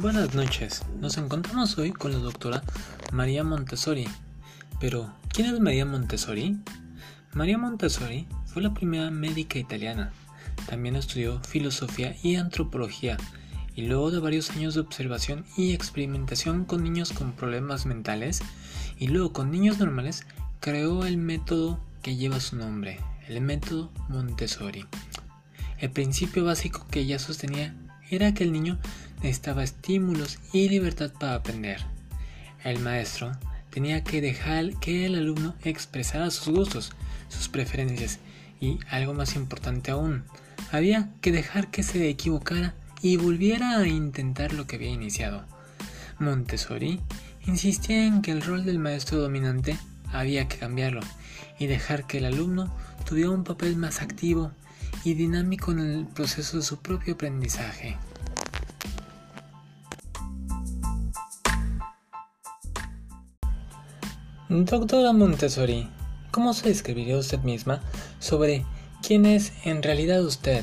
Buenas noches. Nos encontramos hoy con la doctora María Montessori. Pero, ¿quién es María Montessori? María Montessori fue la primera médica italiana. También estudió filosofía y antropología y luego de varios años de observación y experimentación con niños con problemas mentales y luego con niños normales, creó el método que lleva su nombre, el método Montessori. El principio básico que ella sostenía era que el niño necesitaba estímulos y libertad para aprender. El maestro tenía que dejar que el alumno expresara sus gustos, sus preferencias y, algo más importante aún, había que dejar que se equivocara y volviera a intentar lo que había iniciado. Montessori insistía en que el rol del maestro dominante había que cambiarlo y dejar que el alumno tuviera un papel más activo y dinámico en el proceso de su propio aprendizaje. Doctora Montessori, ¿cómo se describiría usted misma sobre quién es en realidad usted?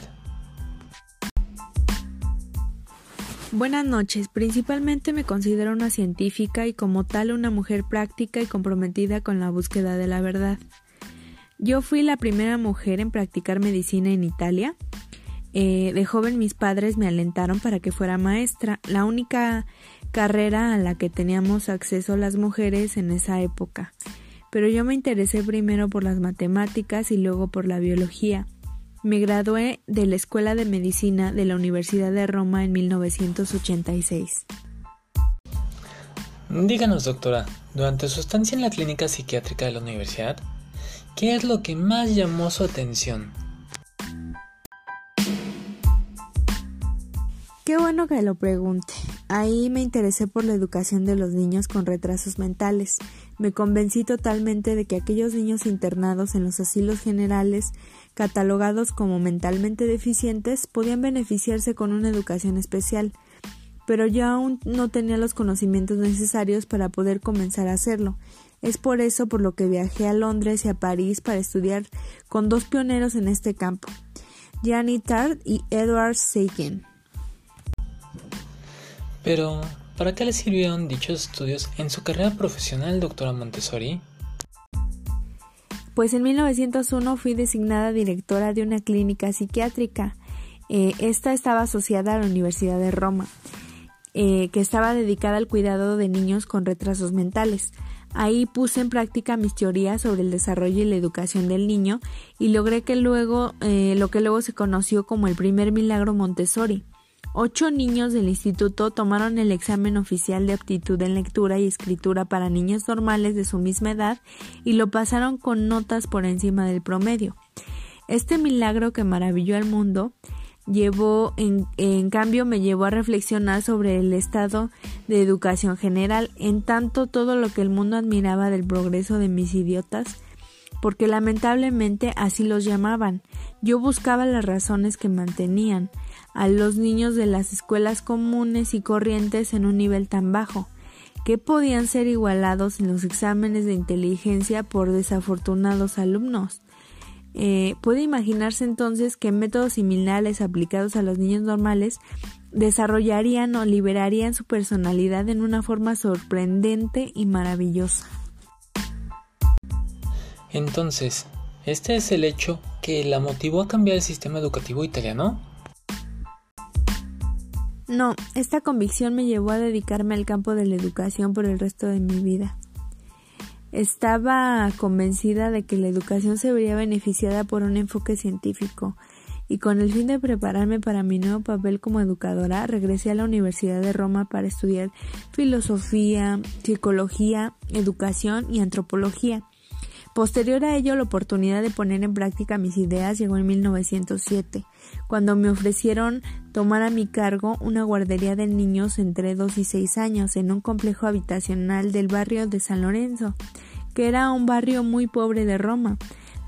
Buenas noches. Principalmente me considero una científica y como tal una mujer práctica y comprometida con la búsqueda de la verdad. Yo fui la primera mujer en practicar medicina en Italia. Eh, de joven mis padres me alentaron para que fuera maestra, la única carrera a la que teníamos acceso las mujeres en esa época. Pero yo me interesé primero por las matemáticas y luego por la biología. Me gradué de la Escuela de Medicina de la Universidad de Roma en 1986. Díganos, doctora, durante su estancia en la clínica psiquiátrica de la universidad, ¿qué es lo que más llamó su atención? Qué bueno que lo pregunte. Ahí me interesé por la educación de los niños con retrasos mentales. Me convencí totalmente de que aquellos niños internados en los asilos generales, catalogados como mentalmente deficientes, podían beneficiarse con una educación especial, pero yo aún no tenía los conocimientos necesarios para poder comenzar a hacerlo. Es por eso por lo que viajé a Londres y a París para estudiar con dos pioneros en este campo, Gianni Tard y Edward Seiken. Pero, ¿para qué le sirvieron dichos estudios en su carrera profesional, doctora Montessori? Pues en 1901 fui designada directora de una clínica psiquiátrica. Eh, esta estaba asociada a la Universidad de Roma, eh, que estaba dedicada al cuidado de niños con retrasos mentales. Ahí puse en práctica mis teorías sobre el desarrollo y la educación del niño y logré que luego eh, lo que luego se conoció como el primer milagro Montessori. Ocho niños del instituto tomaron el examen oficial de aptitud en lectura y escritura para niños normales de su misma edad y lo pasaron con notas por encima del promedio. Este milagro que maravilló al mundo llevó en, en, cambio me llevó a reflexionar sobre el estado de educación general, en tanto todo lo que el mundo admiraba del progreso de mis idiotas, porque lamentablemente así los llamaban. Yo buscaba las razones que mantenían a los niños de las escuelas comunes y corrientes en un nivel tan bajo, que podían ser igualados en los exámenes de inteligencia por desafortunados alumnos. Eh, puede imaginarse entonces que métodos similares aplicados a los niños normales desarrollarían o liberarían su personalidad en una forma sorprendente y maravillosa. Entonces, ¿este es el hecho que la motivó a cambiar el sistema educativo italiano? No, esta convicción me llevó a dedicarme al campo de la educación por el resto de mi vida. Estaba convencida de que la educación se vería beneficiada por un enfoque científico, y con el fin de prepararme para mi nuevo papel como educadora, regresé a la Universidad de Roma para estudiar filosofía, psicología, educación y antropología. Posterior a ello, la oportunidad de poner en práctica mis ideas llegó en 1907, cuando me ofrecieron tomar a mi cargo una guardería de niños entre 2 y 6 años en un complejo habitacional del barrio de San Lorenzo, que era un barrio muy pobre de Roma.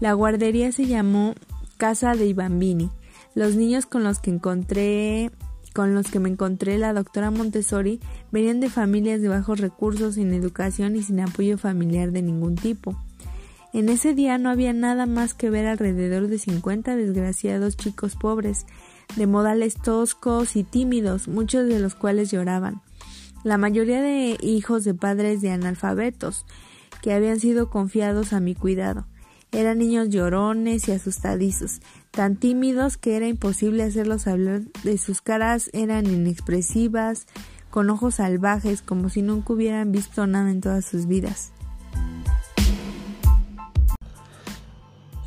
La guardería se llamó Casa de Bambini. Los niños con los que encontré con los que me encontré la doctora Montessori venían de familias de bajos recursos, sin educación y sin apoyo familiar de ningún tipo. En ese día no había nada más que ver alrededor de cincuenta desgraciados chicos pobres, de modales toscos y tímidos, muchos de los cuales lloraban. La mayoría de hijos de padres de analfabetos, que habían sido confiados a mi cuidado. Eran niños llorones y asustadizos, tan tímidos que era imposible hacerlos hablar de sus caras eran inexpresivas, con ojos salvajes, como si nunca hubieran visto nada en todas sus vidas.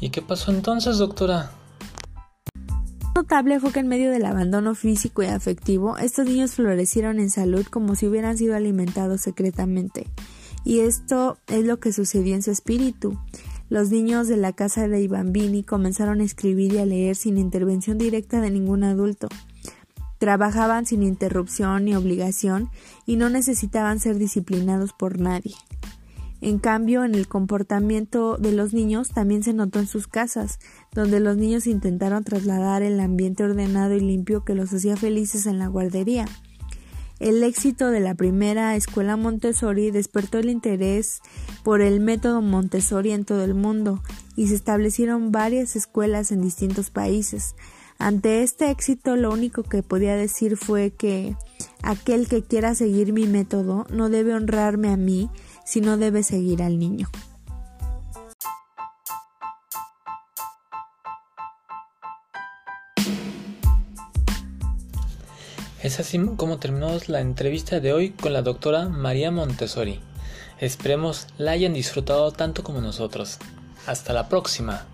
¿Y qué pasó entonces, doctora? notable fue que en medio del abandono físico y afectivo, estos niños florecieron en salud como si hubieran sido alimentados secretamente. Y esto es lo que sucedió en su espíritu. Los niños de la casa de Bambini comenzaron a escribir y a leer sin intervención directa de ningún adulto. Trabajaban sin interrupción ni obligación y no necesitaban ser disciplinados por nadie. En cambio, en el comportamiento de los niños también se notó en sus casas, donde los niños intentaron trasladar el ambiente ordenado y limpio que los hacía felices en la guardería. El éxito de la primera escuela Montessori despertó el interés por el método Montessori en todo el mundo y se establecieron varias escuelas en distintos países. Ante este éxito lo único que podía decir fue que aquel que quiera seguir mi método no debe honrarme a mí, si no debe seguir al niño. Es así como terminamos la entrevista de hoy con la doctora María Montessori. Esperemos la hayan disfrutado tanto como nosotros. Hasta la próxima.